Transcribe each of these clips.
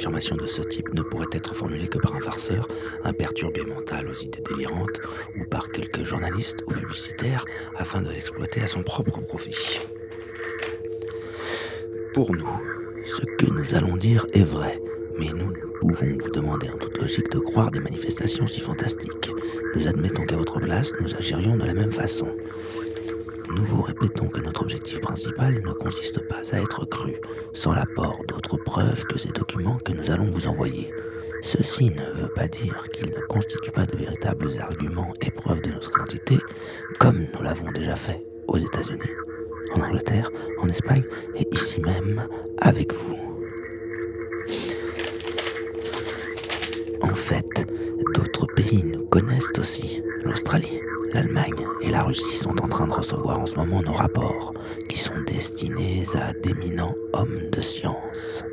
affirmation de ce type ne pourrait être formulée que par un farceur, un perturbé mental aux idées délirantes, ou par quelques journalistes ou publicitaires, afin de l'exploiter à son propre profit. Pour nous, ce que nous allons dire est vrai, mais nous ne pouvons vous demander en toute logique de croire des manifestations si fantastiques. Nous admettons qu'à votre place, nous agirions de la même façon. Nous vous répétons que notre objectif principal ne consiste pas à être cru, sans l'apport d'autres preuves que ces documents que nous allons vous envoyer. Ceci ne veut pas dire qu'ils ne constituent pas de véritables arguments et preuves de notre identité, comme nous l'avons déjà fait aux États-Unis, en Angleterre, en Espagne et ici même avec vous. En fait, d'autres pays nous connaissent aussi, l'Australie, l'Allemagne et la Russie sont en train de recevoir en ce moment nos rapports, qui sont destinés à d'éminents hommes de science.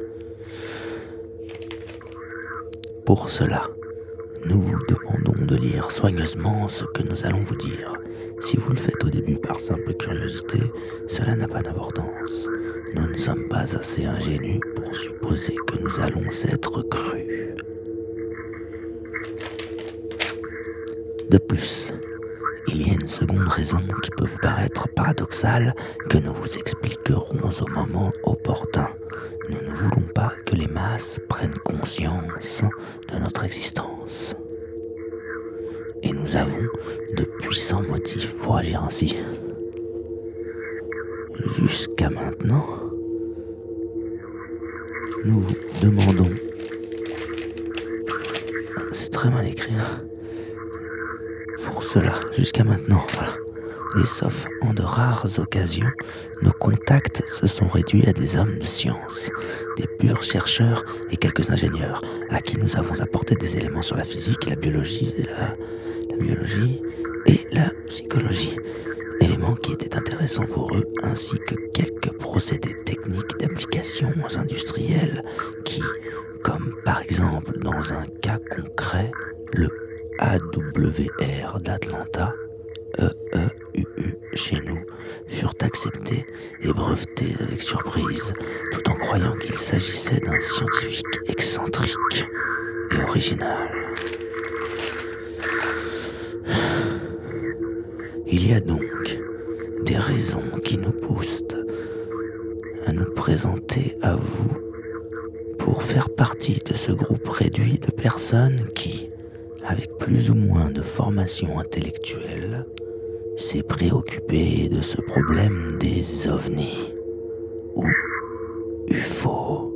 Pour cela, nous vous demandons de lire soigneusement ce que nous allons vous dire. Si vous le faites au début par simple curiosité, cela n'a pas d'importance. Nous ne sommes pas assez ingénus pour supposer que nous allons être crus. De plus, il y a une seconde raison qui peut vous paraître paradoxale que nous vous expliquerons au moment opportun. Nous ne voulons pas que les masses prennent conscience de notre existence. Et nous avons de puissants motifs pour agir ainsi. Jusqu'à maintenant, nous vous demandons... C'est très mal écrit là. Pour cela, jusqu'à maintenant, voilà. Et sauf en de rares occasions, nos contacts se sont réduits à des hommes de science, des purs chercheurs et quelques ingénieurs, à qui nous avons apporté des éléments sur la physique, la biologie et la, biologie et la psychologie, éléments qui étaient intéressants pour eux, ainsi que quelques procédés techniques d'applications industrielles qui, comme par exemple dans un cas concret, le AWR d'Atlanta, EEUU chez nous furent acceptés et brevetés avec surprise, tout en croyant qu'il s'agissait d'un scientifique excentrique et original. Il y a donc des raisons qui nous poussent à nous présenter à vous pour faire partie de ce groupe réduit de personnes qui, avec plus ou moins de formation intellectuelle, s'est préoccupé de ce problème des ovnis ou UFO.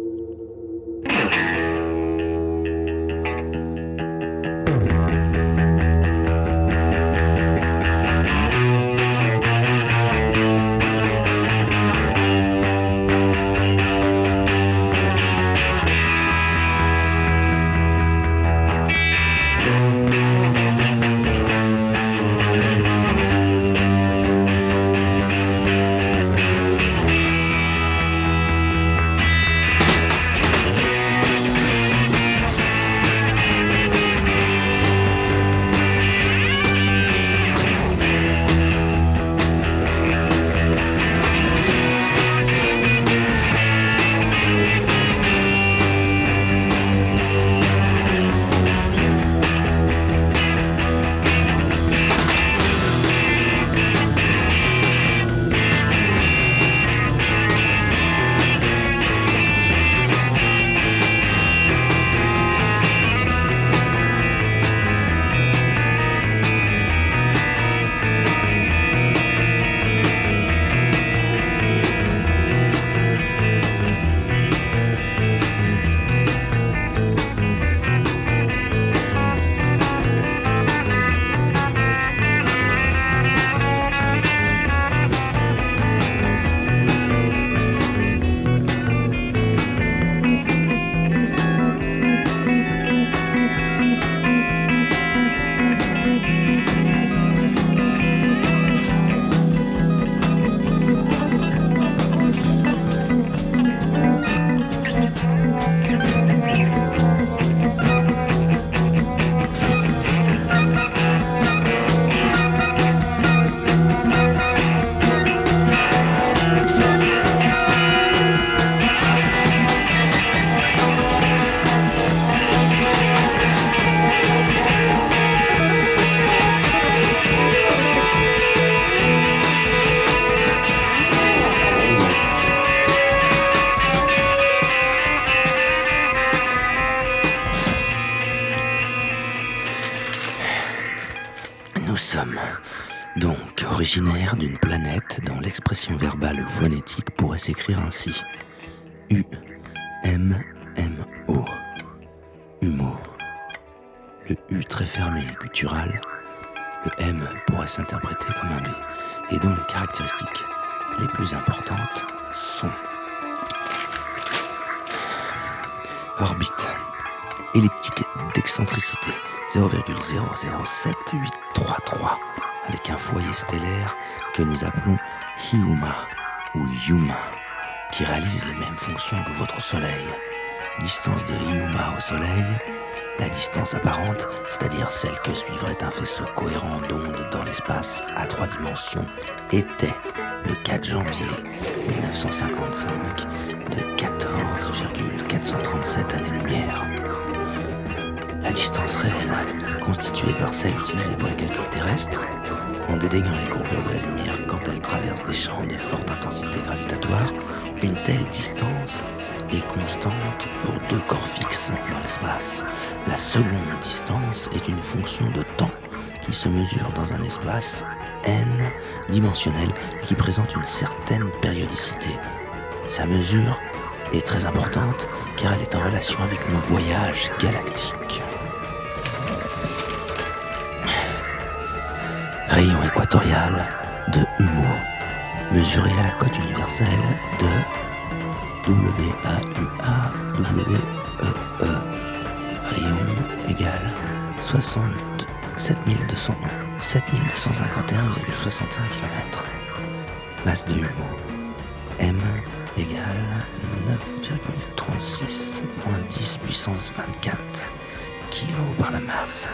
S'écrire ainsi. U M M O. Humour. le U très fermé et guttural, le M pourrait s'interpréter comme un B, et dont les caractéristiques les plus importantes sont orbite, elliptique d'excentricité 0,007833 avec un foyer stellaire que nous appelons Hiuma ou Yuma, qui réalise les mêmes fonctions que votre Soleil. Distance de Hiuma au Soleil, la distance apparente, c'est-à-dire celle que suivrait un faisceau cohérent d'ondes dans l'espace à trois dimensions, était le 4 janvier 1955 de 14,437 années-lumière. La distance réelle, constituée par celle utilisée pour les calculs terrestres, en dédaignant les courbures de la lumière quand elle traverse des champs de forte intensité gravitatoire, une telle distance est constante pour deux corps fixes dans l'espace. La seconde distance est une fonction de temps qui se mesure dans un espace n dimensionnel qui présente une certaine périodicité. Sa mesure est très importante car elle est en relation avec nos voyages galactiques. Rayon équatorial de Humo, mesuré à la cote universelle de WAUA WEE. Rayon égale 67 200 7251,61 km. Masse de Humo. M égale 9,36.10 puissance 24 kg par la masse.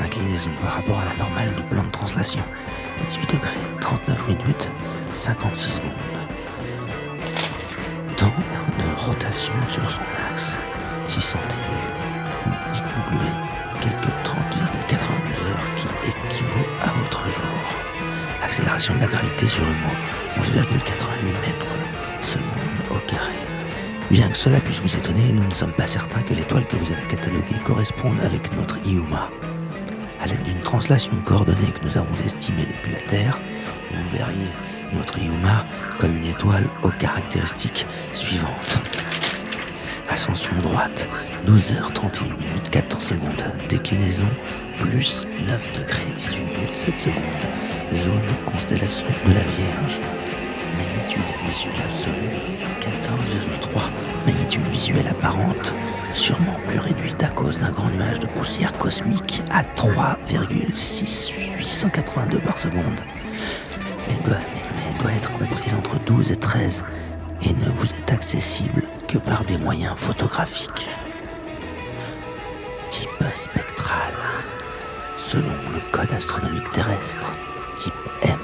Inclinaison par rapport à la normale du plan de translation. 18 degrés, 39 minutes, 56 secondes. Temps de rotation sur son axe. 600 TU IW, quelques 30,92 heures qui équivaut à votre jour. Accélération de la gravité sur Humo, 11,88 mètres secondes au carré. Bien que cela puisse vous étonner, nous ne sommes pas certains que l'étoile que vous avez cataloguée corresponde avec notre Iuma. À l'aide d'une translation de coordonnées que nous avons estimée depuis la Terre, vous verriez notre Iuma comme une étoile aux caractéristiques suivantes. Ascension droite, 12h31 minutes 14 secondes. Déclinaison, plus 9 degrés 18 minutes 7 secondes. Zone constellation de la Vierge. Magnitude visuelle absolue, 14,3. Magnitude visuelle apparente, sûrement plus réduite à cause d'un grand nuage de poussière cosmique à 3,6882 par seconde. Elle, doit, elle doit être comprise entre 12 et 13 et ne vous est accessible que par des moyens photographiques. Type spectral. Selon le code astronomique terrestre, type M,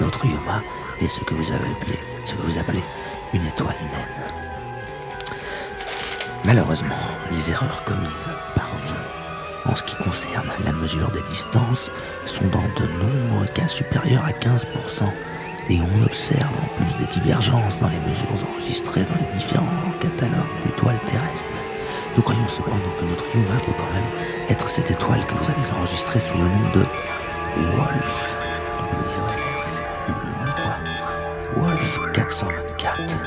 notre Yuma est ce que vous avez appelé, ce que vous appelez une étoile naine. Malheureusement, les erreurs commises par vous en ce qui concerne la mesure des distances sont dans de nombreux cas supérieurs à 15%, et on observe en plus des divergences dans les mesures enregistrées dans les différents catalogues d'étoiles terrestres. Nous croyons cependant que notre Yuma peut quand même être cette étoile que vous avez enregistrée sous le nom de. W-O-L-F. 424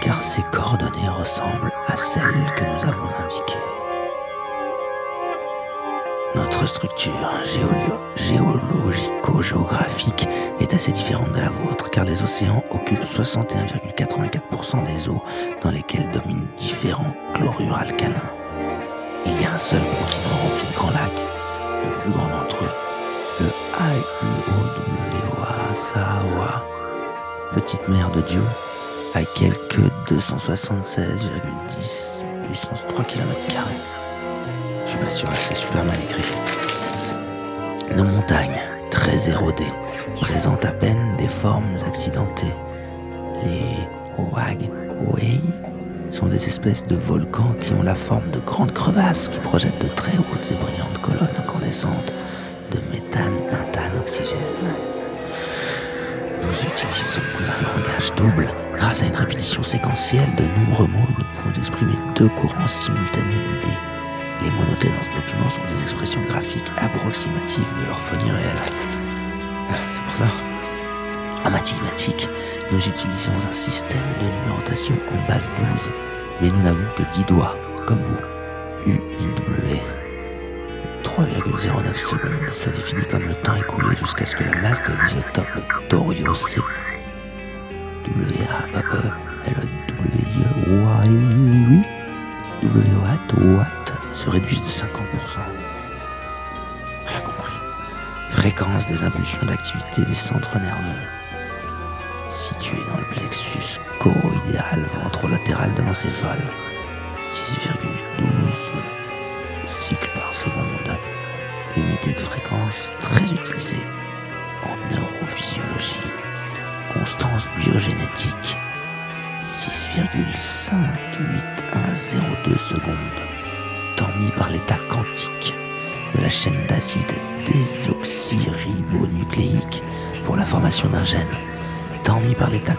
car ses coordonnées ressemblent à celles que nous avons indiquées. Notre structure géologico-géographique est assez différente de la vôtre, car les océans occupent 61,84% des eaux dans lesquelles dominent différents chlorures alcalins. Il y a un seul continent rempli de grands lacs, le plus grand d'entre eux, le Sawa, petite mer de Dieu, à quelques 276,10 puissance 3 km. Je suis pas sûr, c'est super mal écrit. Nos montagnes, très érodées, présentent à peine des formes accidentées. Les Oag Wei sont des espèces de volcans qui ont la forme de grandes crevasses qui projettent de très hautes et brillantes colonnes incandescentes de méthane, pentane, oxygène. Nous utilisons un langage double. Grâce à une répétition séquentielle de nombreux mots, nous pouvons exprimer deux courants simultanés d'idées. Les mots notés dans ce document sont des expressions graphiques approximatives de leur phonie réelle. Ah, C'est pour ça. En mathématiques, nous utilisons un système de numérotation en base 12, mais nous n'avons que 10 doigts, comme vous. U, I, W. 3,09 secondes se définit comme le temps écoulé jusqu'à ce que la masse de l'isotope thorium C E watt watt se réduise de 50%. Rien compris. Fréquence des impulsions d'activité des centres nerveux situés dans le plexus choroïdéal ventrolatéral de l'encéphale. 6,12 cycles par seconde. Unité de fréquence très utilisée en neurophysiologie. Constance biogénétique 6,58102 secondes. Mis par l'état quantique de la chaîne d'acide désoxyribonucléique pour la formation d'un gène. Mis par l'état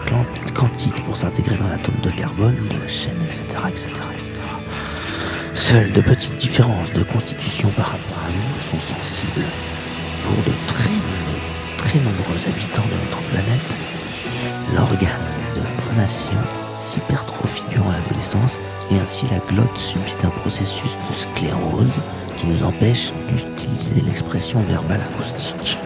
quantique pour s'intégrer dans l'atome de carbone de la chaîne, etc., etc. Seules de petites différences de constitution par rapport à nous sont sensibles. Pour de très, nombreux- habitants de notre planète, l'organe de phonation s'hypertrophie durant l'adolescence et ainsi la glotte subit un processus de sclérose qui nous empêche d'utiliser l'expression verbale acoustique.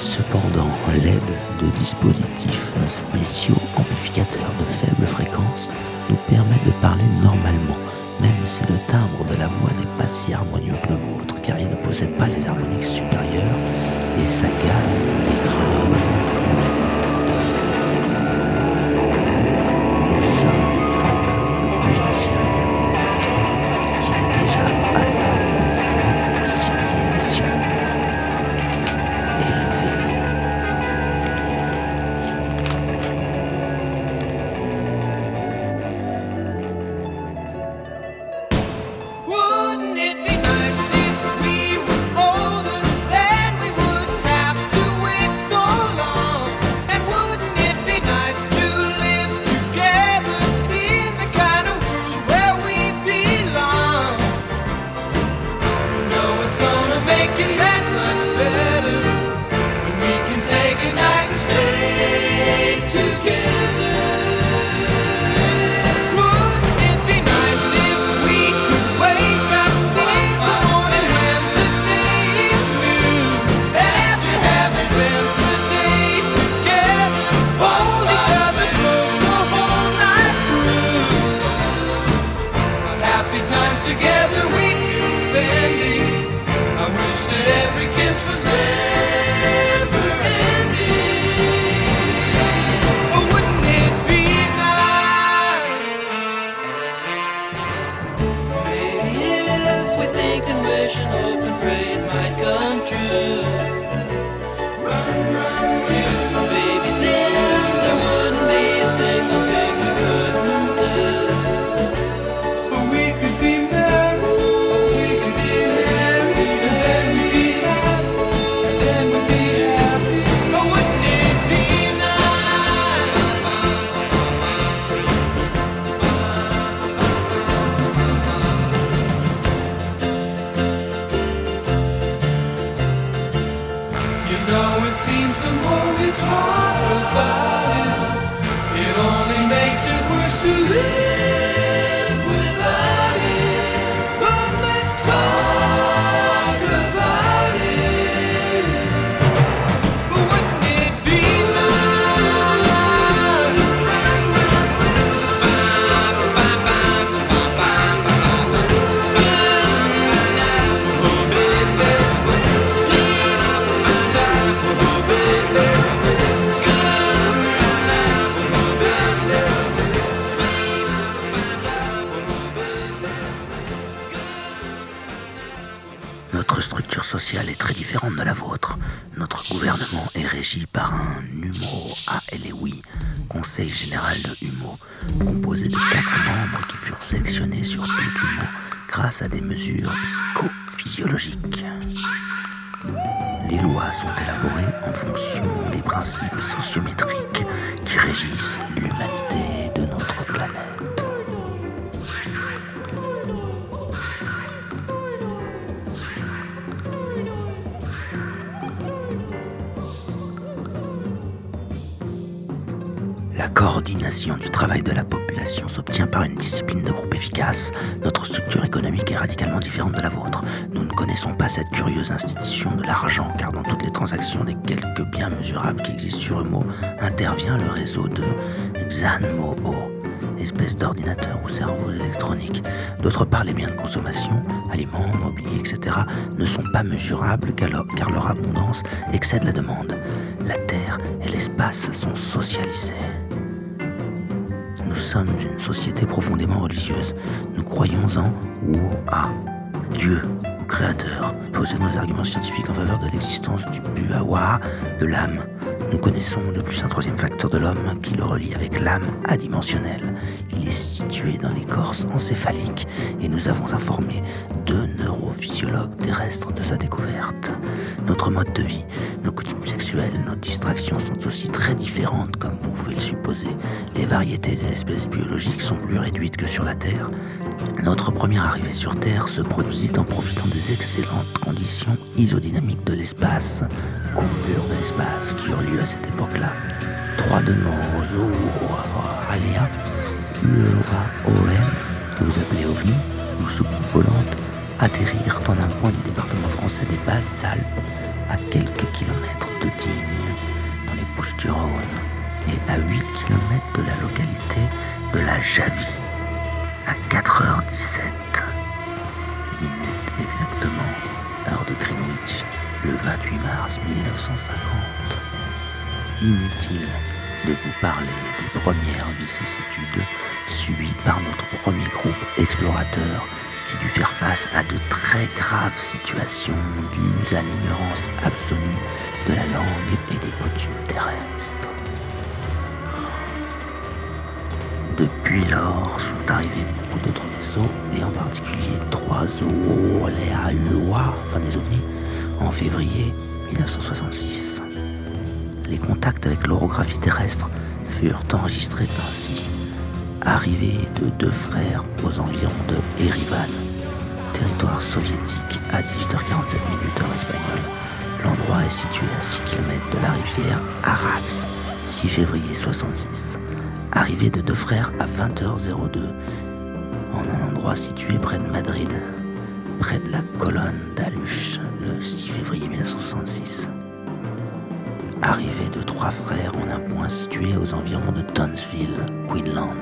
Cependant, l'aide de dispositifs spéciaux amplificateurs de faible fréquence nous permet de parler normalement, même si le timbre de la voix n'est pas si harmonieux que le vôtre, car il ne possède pas les harmoniques supérieures et sa gamme est. it seems the more we talk about it, it only makes it worse to live la vôtre. Notre gouvernement est régi par un numéro ALEWI, Conseil général de HUMO, composé de quatre membres qui furent sélectionnés sur tout HUMO grâce à des mesures psychophysiologiques. Les lois sont élaborées en fonction des principes sociométriques qui régissent Du travail de la population s'obtient par une discipline de groupe efficace. Notre structure économique est radicalement différente de la vôtre. Nous ne connaissons pas cette curieuse institution de l'argent, car dans toutes les transactions des quelques biens mesurables qui existent sur Humo, intervient le réseau de Xanmoo, espèce d'ordinateur ou cerveau électronique. D'autre part, les biens de consommation, aliments, mobilier, etc., ne sont pas mesurables car leur abondance excède la demande. La Terre et l'espace sont socialisés. Nous sommes une société profondément religieuse. Nous croyons en Wa, Dieu ou Créateur. Possédons des arguments scientifiques en faveur de l'existence du Buawa, de l'âme. Nous connaissons de plus un troisième facteur de l'homme qui le relie avec l'âme adimensionnelle. Il est situé dans l'écorce encéphalique et nous avons informé deux neurophysiologues terrestres de sa découverte. Notre mode de vie, nos distractions sont aussi très différentes comme vous pouvez le supposer. Les variétés des espèces biologiques sont plus réduites que sur la Terre. Notre première arrivée sur Terre se produisit en profitant des excellentes conditions isodynamiques de l'espace, courbures de l'espace qui eurent lieu à cette époque-là. Trois de nos aléas, UEA-OM, que vous appelez OVNI, ou soucoupes volantes, atterrirent en un point du département français des Basses-Alpes, à quelques kilomètres de Digne, dans les Bouches-du-Rhône, et à 8 kilomètres de la localité de la Javie, à 4h17 minutes exactement, heure de Greenwich, le 28 mars 1950. Inutile de vous parler des premières vicissitudes subies par notre premier groupe explorateur qui dut faire face à de très graves situations dues à l'ignorance absolue de la langue et des coutumes terrestres. Depuis lors sont arrivés beaucoup d'autres vaisseaux, et en particulier trois Oléaua, enfin des ovnis, en février 1966. Les contacts avec l'orographie terrestre furent enregistrés ainsi. Arrivée de deux frères aux environs de Erivan, territoire soviétique à 18h47 minutes heure espagnole. L'endroit est situé à 6 km de la rivière Arax, 6 février 66 arrivée de deux frères à 20h02, en un endroit situé près de Madrid, près de la colonne d'Aluche, le 6 février 1966. Arrivée de trois frères en un point situé aux environs de Townsville, Queensland,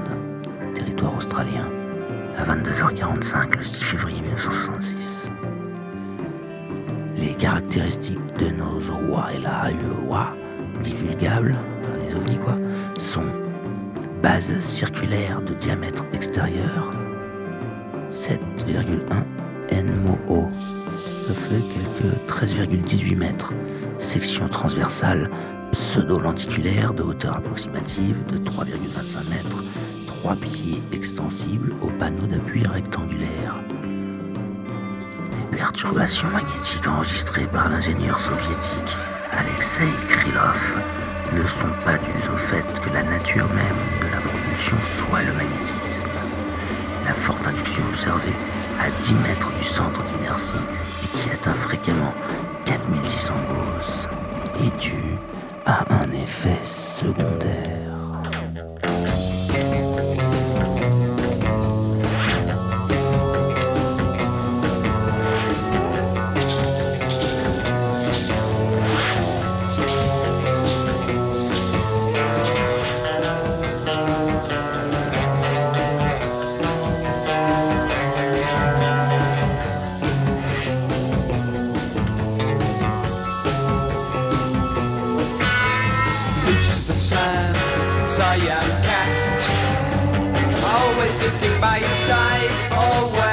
territoire australien, à 22h45 le 6 février 1966. Les caractéristiques de nos Owa et la Iowa, divulgables, enfin les ovnis quoi, sont base circulaire de diamètre extérieur 7,1 nMo. Ça fait quelques 13,18 mètres. Section transversale pseudo-lenticulaire de hauteur approximative de 3,25 mètres. Trois piliers extensibles au panneau d'appui rectangulaire. Les perturbations magnétiques enregistrées par l'ingénieur soviétique Alexei Krylov ne sont pas dues au fait que la nature même de la propulsion soit le magnétisme. La forte induction observée à 10 mètres du centre d'inertie et qui atteint fréquemment 4600 Gauss est due à un effet secondaire. Cyan Cat. Always sitting by your side, always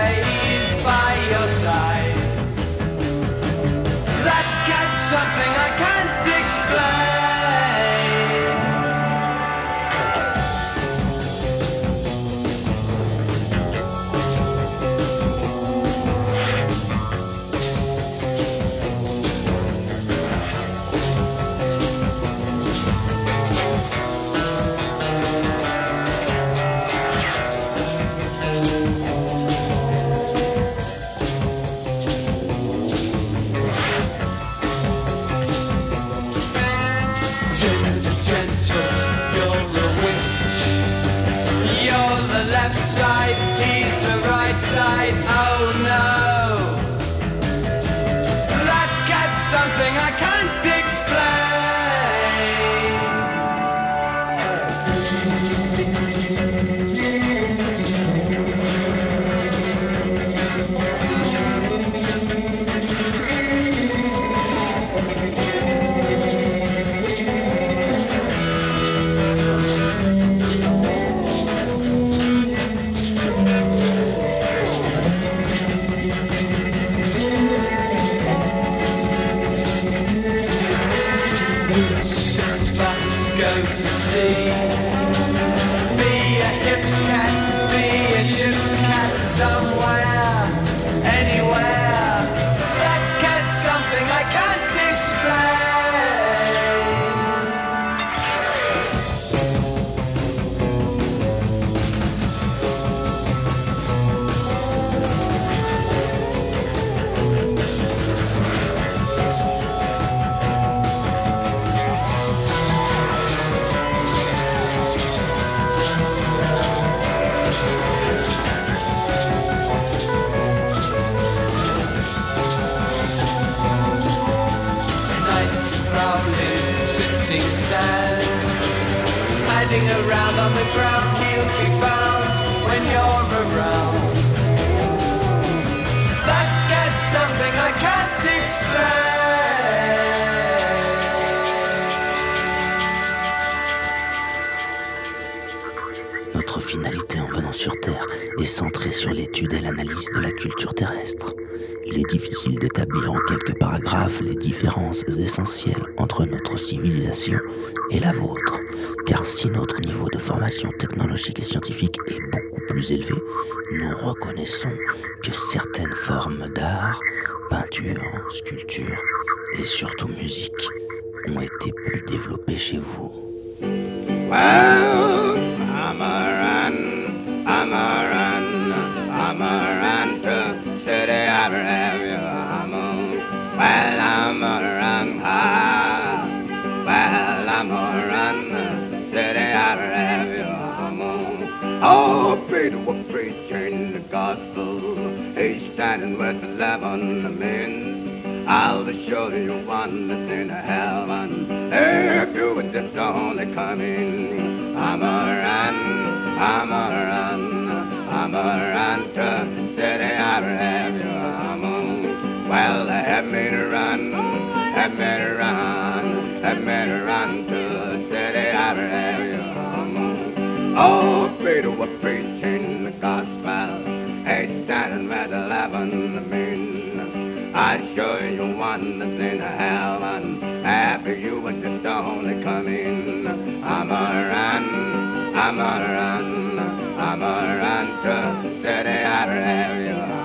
différences essentielles entre notre civilisation et la vôtre, car si notre niveau de formation technologique et scientifique est beaucoup plus élevé, nous reconnaissons que certaines formes d'art, peinture, sculpture et surtout musique ont été plus développées chez vous. Oh, Peter was preaching the gospel. He's standing with eleven men. I'll show you one that's in heaven. If you would just only come in, I'm a run, I'm a run, I'm a run to city I have you. I'm a, well, have me to run, have me to run, have me to run to city I have you. I'm a, oh, Peter was preaching the gospel. He's standing with eleven men. I show you want one that's in heaven. After you would just only come in. I'm a run, I'm a run, I'm a run to city I have you.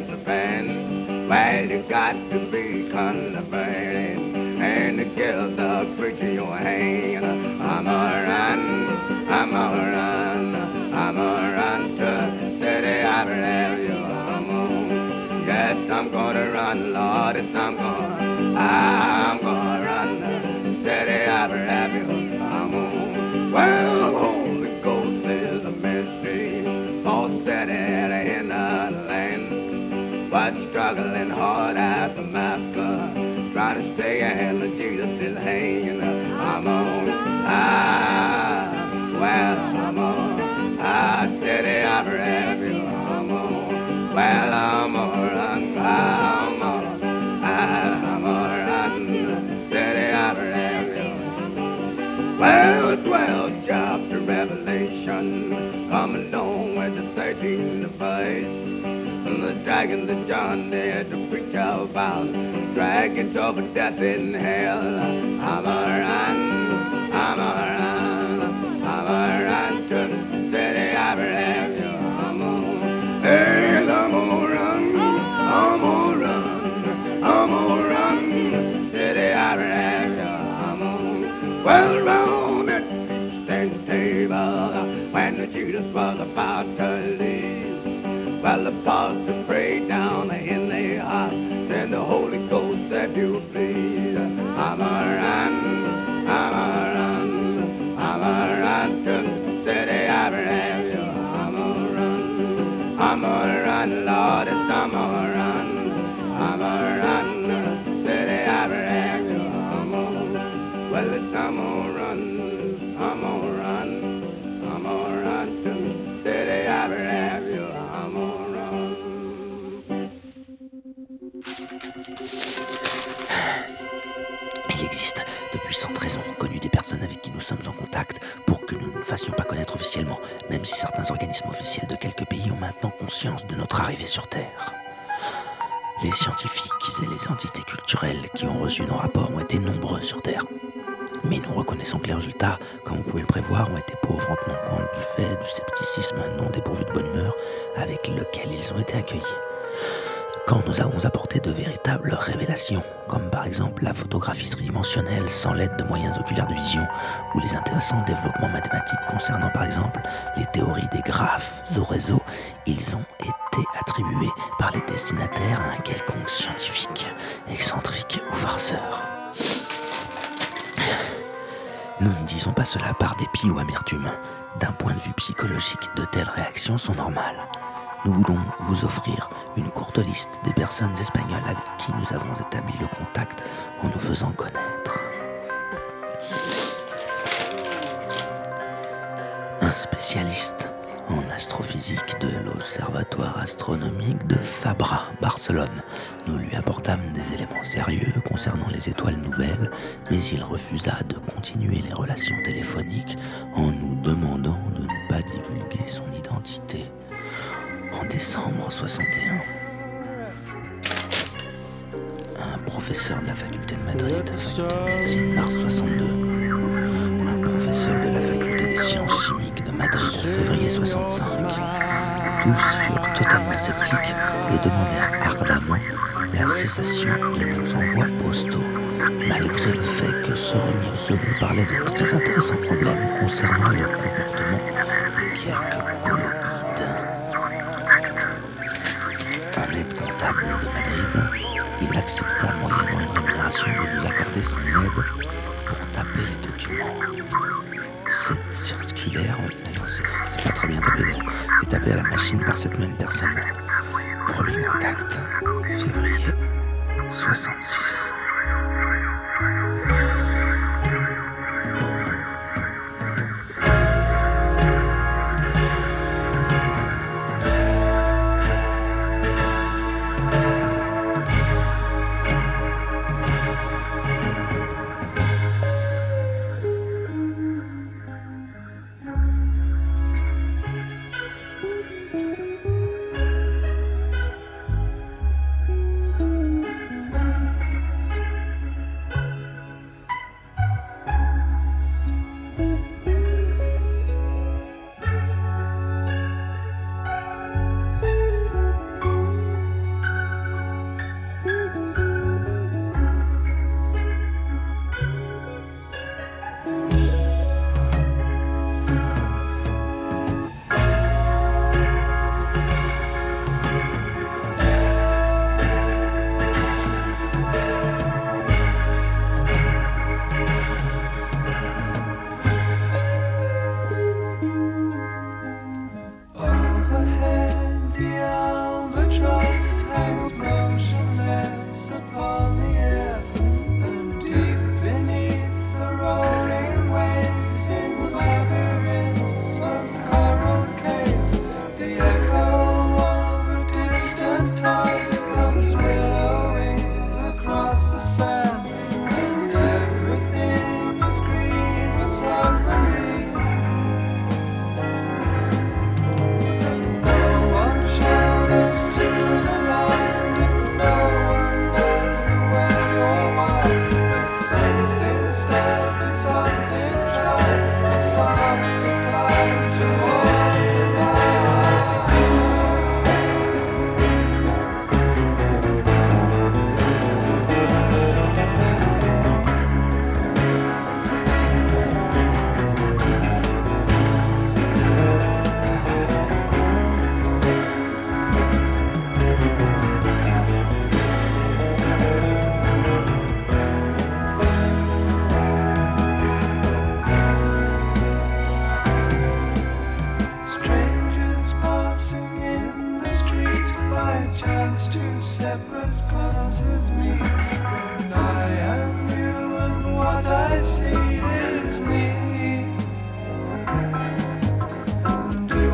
Join this band, well, you got to be converted and to give the preacher your hand. I'm a run, I'm a run, I'm a run to city I have you. I'm yes, I'm gonna run, Lord, yes, I'm gonna, I'm gonna run trying to stay in Jesus' hand. I'm on, ah, well, I'm on, ah, steady, I have you. I'm on, well, I'm on, run, I'm on, ah, I'm on, run, steady, I have you. Well, 12 chapter Revelation, come along with the 13th verse. And John did to preach about, dragons over death in hell. I'm a run, I'm a run, I'm a run to the city I have you. I'm a, hey, I'm a run, I'm a run, I'm a run, city I have you. I'm a, well, round that feast table, when the Jesus was about to leave. Well, the pastor de notre arrivée sur Terre. Les scientifiques et les entités culturelles qui ont reçu nos rapports ont été nombreux sur Terre. Mais nous reconnaissons que les résultats, comme vous pouvez le prévoir, ont été pauvres en tenant compte du fait du scepticisme non dépourvu de bonne humeur avec lequel ils ont été accueillis. Quand nous avons apporté de véritables révélations, comme par exemple la photographie tridimensionnelle sans l'aide de moyens oculaires de vision, ou les intéressants développements mathématiques concernant par exemple les théories des graphes au réseau, ils ont été attribués par les destinataires à un quelconque scientifique, excentrique ou farceur. Nous ne disons pas cela par dépit ou amertume. D'un point de vue psychologique, de telles réactions sont normales. Nous voulons vous offrir une courte liste des personnes espagnoles avec qui nous avons établi le contact en nous faisant connaître. Un spécialiste en astrophysique de l'Observatoire astronomique de Fabra, Barcelone. Nous lui apportâmes des éléments sérieux concernant les étoiles nouvelles, mais il refusa de continuer les relations téléphoniques en nous demandant de ne pas divulguer son identité. En décembre 61, un professeur de la faculté de Madrid, faculté de médecine, mars 62, un professeur de la faculté des sciences chimiques de Madrid, février 65. Tous furent totalement sceptiques et demandèrent ardemment la cessation de nos envois postaux, malgré le fait que Sorenio Second parlait de très intéressants problèmes concernant le comportement de quelques colloïdes. Un aide comptable de Madrid, il accepta moyennant une rémunération de nous accorder son aide pour taper les documents. Cette circulaire, est tapée à la machine par cette même personne. Premier contact, février 66.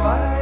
fire.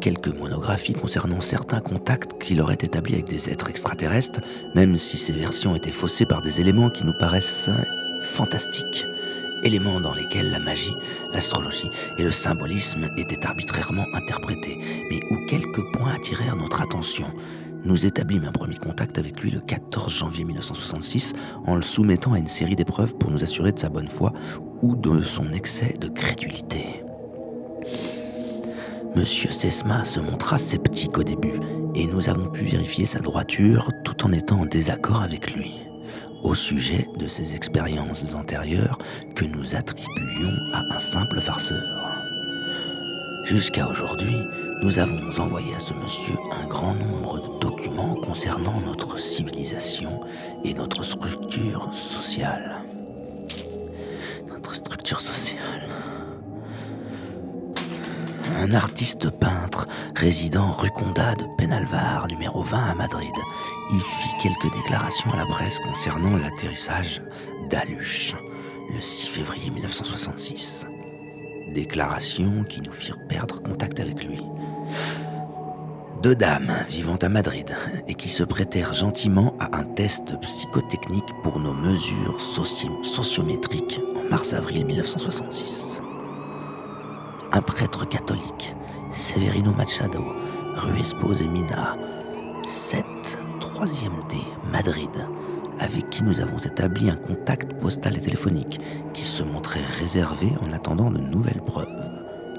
Quelques monographies concernant certains contacts qu'il aurait établis avec des êtres extraterrestres, même si ces versions étaient faussées par des éléments qui nous paraissent fantastiques. Éléments dans lesquels la magie, l'astrologie et le symbolisme étaient arbitrairement interprétés, mais où quelques points attirèrent notre attention. Nous établîmes un premier contact avec lui le 14 janvier 1966 en le soumettant à une série d'épreuves pour nous assurer de sa bonne foi ou de son excès de crédulité. Monsieur Sesma se montra sceptique au début, et nous avons pu vérifier sa droiture tout en étant en désaccord avec lui, au sujet de ses expériences antérieures que nous attribuions à un simple farceur. Jusqu'à aujourd'hui, nous avons envoyé à ce monsieur un grand nombre de documents concernant notre civilisation et notre structure sociale. Notre structure sociale. Un artiste peintre résidant rue Condat de Penalvar, numéro 20 à Madrid. Il fit quelques déclarations à la presse concernant l'atterrissage d'Aluche le 6 février 1966. Déclarations qui nous firent perdre contact avec lui. Deux dames vivant à Madrid et qui se prêtèrent gentiment à un test psychotechnique pour nos mesures soci- sociométriques en mars-avril 1966 un prêtre catholique, Severino Machado, rue Espose et Mina, 7, 3e D, Madrid, avec qui nous avons établi un contact postal et téléphonique qui se montrait réservé en attendant de nouvelles preuves.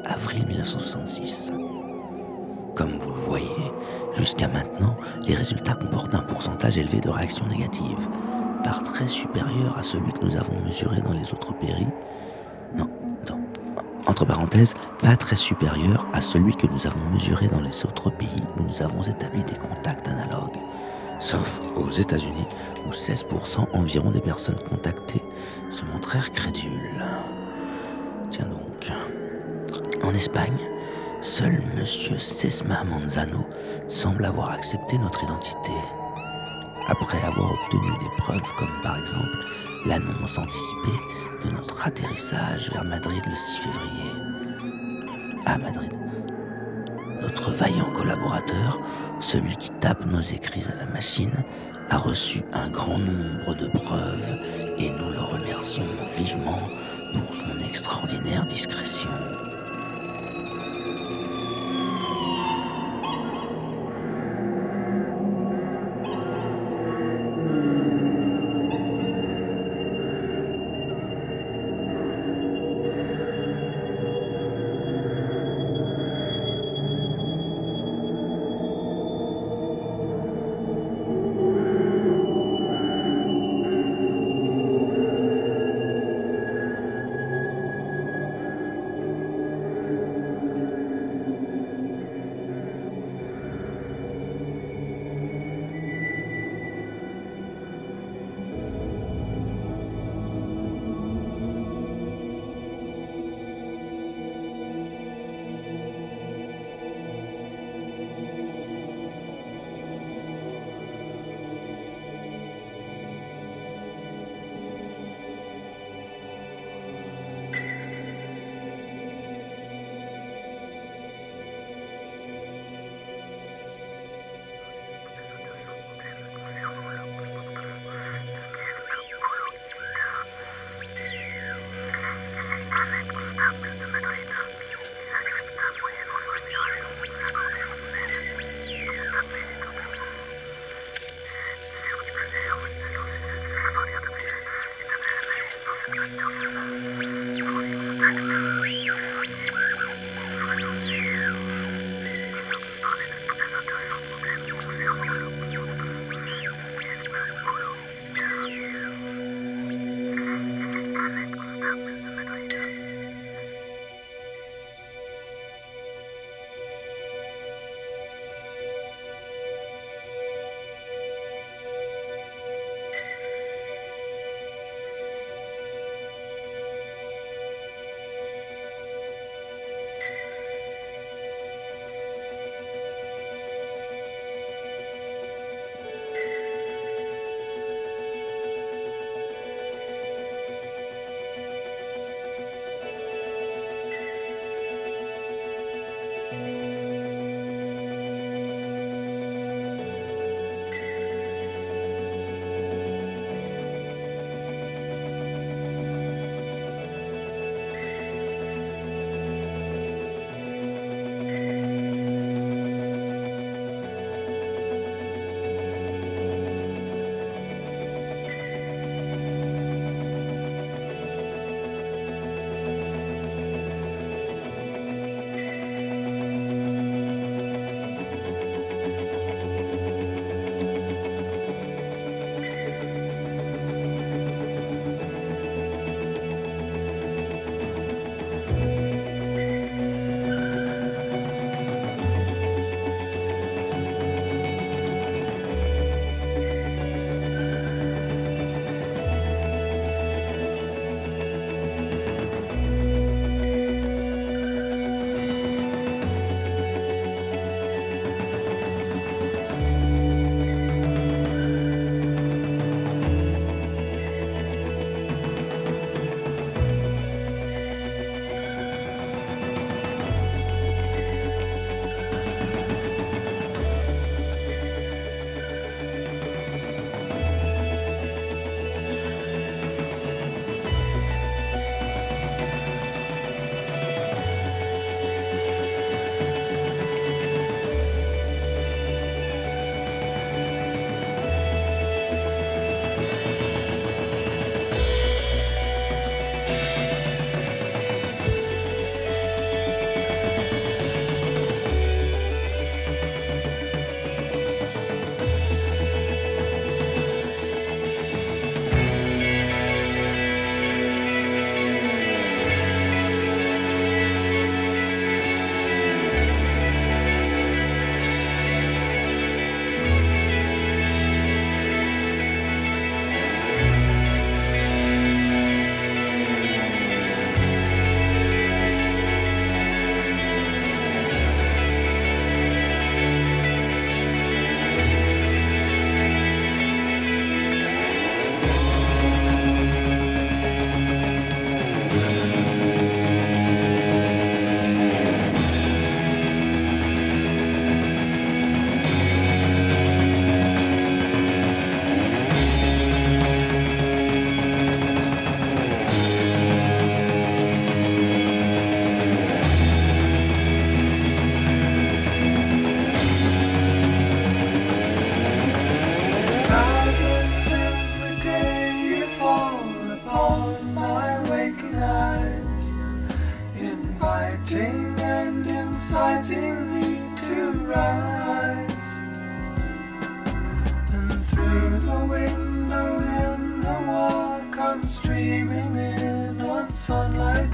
Avril 1966. Comme vous le voyez, jusqu'à maintenant, les résultats comportent un pourcentage élevé de réactions négatives, par très supérieur à celui que nous avons mesuré dans les autres pays. Entre parenthèses, pas très supérieur à celui que nous avons mesuré dans les autres pays où nous avons établi des contacts analogues. Sauf aux États-Unis, où 16% environ des personnes contactées se montrèrent crédules. Tiens donc. En Espagne, seul Monsieur Sesma Manzano semble avoir accepté notre identité. Après avoir obtenu des preuves comme par exemple l'annonce anticipée de notre atterrissage vers Madrid le 6 février. À Madrid. Notre vaillant collaborateur, celui qui tape nos écrits à la machine, a reçu un grand nombre de preuves et nous le remercions vivement pour son extraordinaire discrétion. Streaming in on sunlight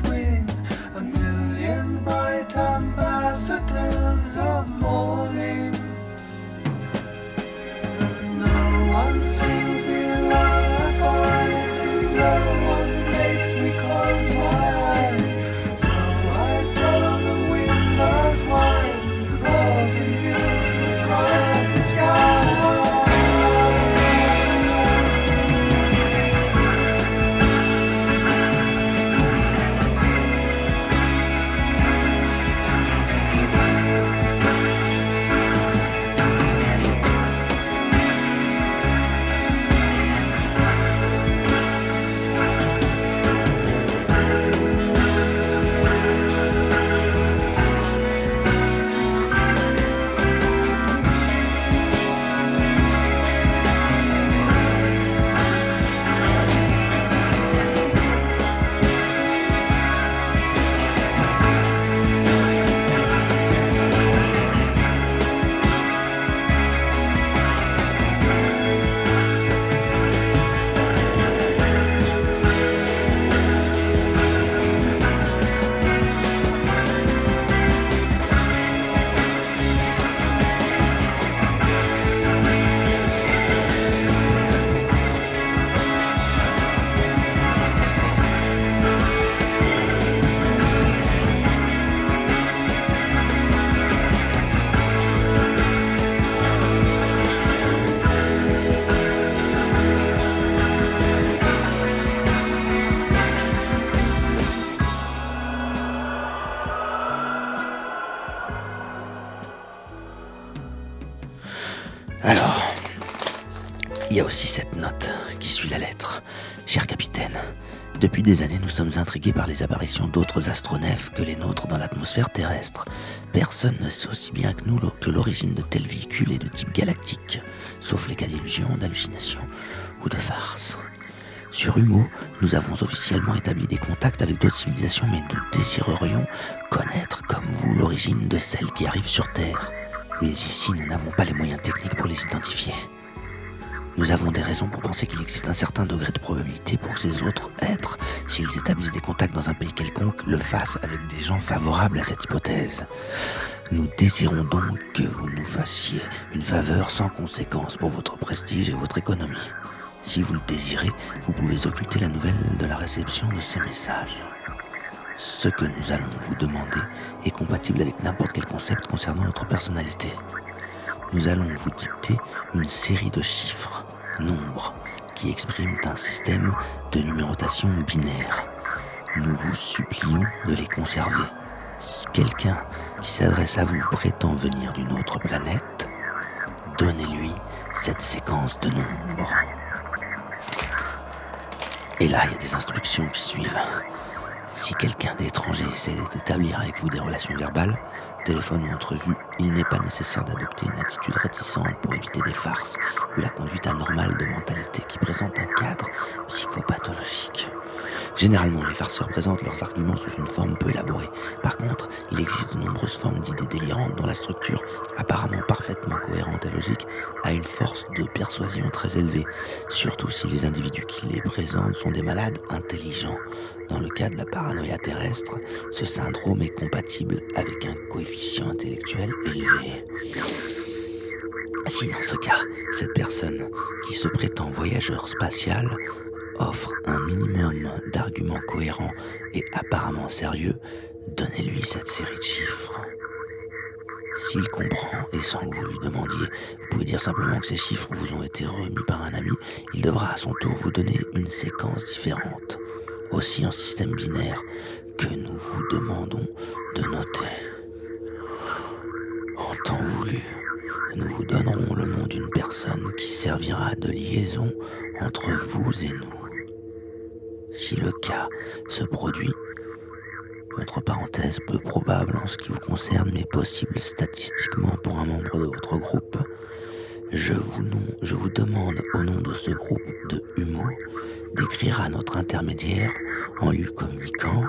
Alors, il y a aussi cette note qui suit la lettre. Cher capitaine, depuis des années, nous sommes intrigués par les apparitions d'autres astronefs que les nôtres dans l'atmosphère terrestre. Personne ne sait aussi bien que nous que l'origine de tels véhicules est de type galactique, sauf les cas d'illusions, d'hallucinations ou de farces. Sur Humo, nous avons officiellement établi des contacts avec d'autres civilisations, mais nous désirerions connaître, comme vous, l'origine de celles qui arrivent sur Terre. Mais ici, nous n'avons pas les moyens techniques pour les identifier. Nous avons des raisons pour penser qu'il existe un certain degré de probabilité pour que ces autres êtres, s'ils établissent des contacts dans un pays quelconque, le fassent avec des gens favorables à cette hypothèse. Nous désirons donc que vous nous fassiez une faveur sans conséquence pour votre prestige et votre économie. Si vous le désirez, vous pouvez occulter la nouvelle de la réception de ce message. Ce que nous allons vous demander est compatible avec n'importe quel concept concernant notre personnalité. Nous allons vous dicter une série de chiffres, nombres, qui expriment un système de numérotation binaire. Nous vous supplions de les conserver. Si quelqu'un qui s'adresse à vous prétend venir d'une autre planète, donnez-lui cette séquence de nombres. Et là, il y a des instructions qui suivent. Si quelqu'un d'étranger essaie d'établir avec vous des relations verbales, téléphone ou entrevue, il n'est pas nécessaire d'adopter une attitude réticente pour éviter des farces ou la conduite anormale de mentalité qui présente un cadre psychopathologique. Généralement, les farceurs présentent leurs arguments sous une forme peu élaborée. Par contre, il existe de nombreuses formes d'idées délirantes dont la structure, apparemment parfaitement cohérente et logique, a une force de persuasion très élevée, surtout si les individus qui les présentent sont des malades intelligents. Dans le cas de la paranoïa terrestre, ce syndrome est compatible avec un coefficient intellectuel élevé. Si dans ce cas, cette personne qui se prétend voyageur spatial offre un minimum d'arguments cohérents et apparemment sérieux, donnez-lui cette série de chiffres. S'il comprend et sans que vous lui demandiez, vous pouvez dire simplement que ces chiffres vous ont été remis par un ami, il devra à son tour vous donner une séquence différente, aussi en système binaire, que nous vous demandons de noter. En temps voulu, nous vous donnerons le nom d'une personne qui servira de liaison entre vous et nous. Si le cas se produit, entre parenthèses peu probable en ce qui vous concerne, mais possible statistiquement pour un membre de votre groupe, je vous, je vous demande au nom de ce groupe de humo d'écrire à notre intermédiaire en lui communiquant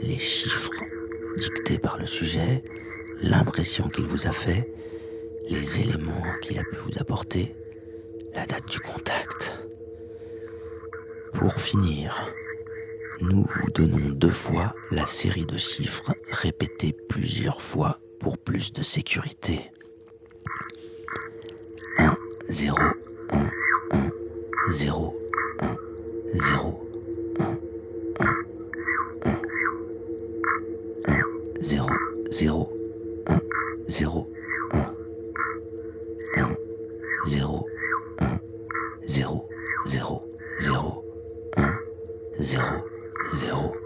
les chiffres dictée par le sujet, l'impression qu'il vous a fait, les éléments qu'il a pu vous apporter, la date du contact. Pour finir, nous vous donnons deux fois la série de chiffres répétés plusieurs fois pour plus de sécurité. 1, 0, 1, 1, 0, 1, 0, 1, 1, 1, 1, 0, 0, 1, 0, 1, 1, 0, 1, 0, 0, 0, 1, 0, 0,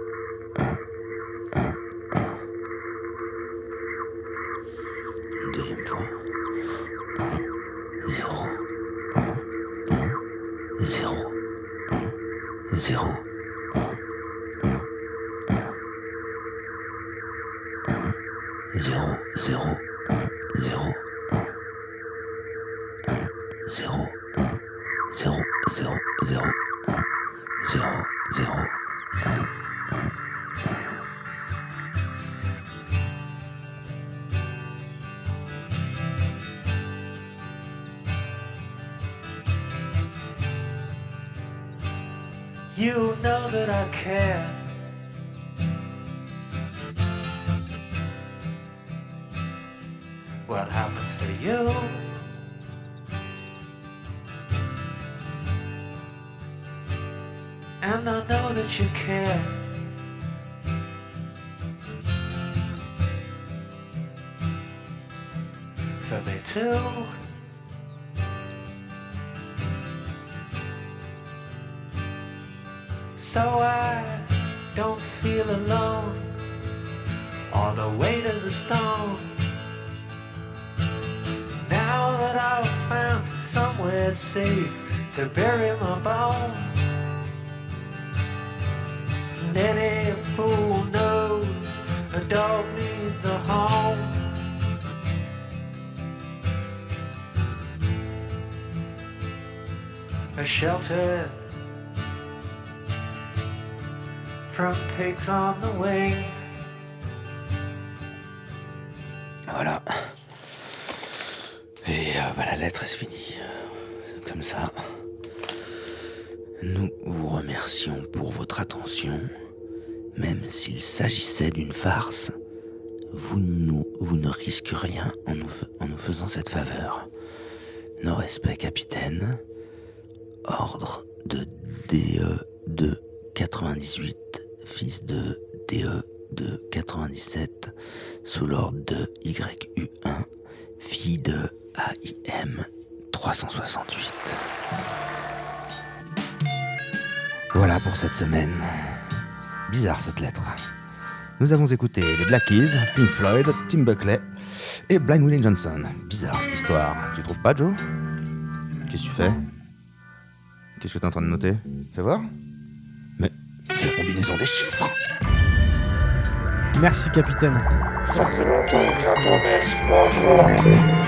care. To bury my bone, and any fool knows a dog needs a home. A shelter from pigs on the wing. Voilà. Et euh, bah, la lettre, finit. euh, Comme ça. Nous vous remercions pour votre attention. Même s'il s'agissait d'une farce, vous, nous, vous ne risquez rien en nous, en nous faisant cette faveur. Nos respects, capitaine. Ordre de DE de 98, fils de DE de 97, sous l'ordre de YU1, fille de AIM 368. Voilà pour cette semaine. Bizarre cette lettre. Nous avons écouté les Black Keys, Pink Floyd, Tim Buckley et Blind Willie Johnson. Bizarre cette histoire. Tu trouves pas, Joe? Qu'est-ce que tu fais? Qu'est-ce que t'es en train de noter? Fais voir. Mais c'est la combinaison des chiffres. Merci, capitaine. Radio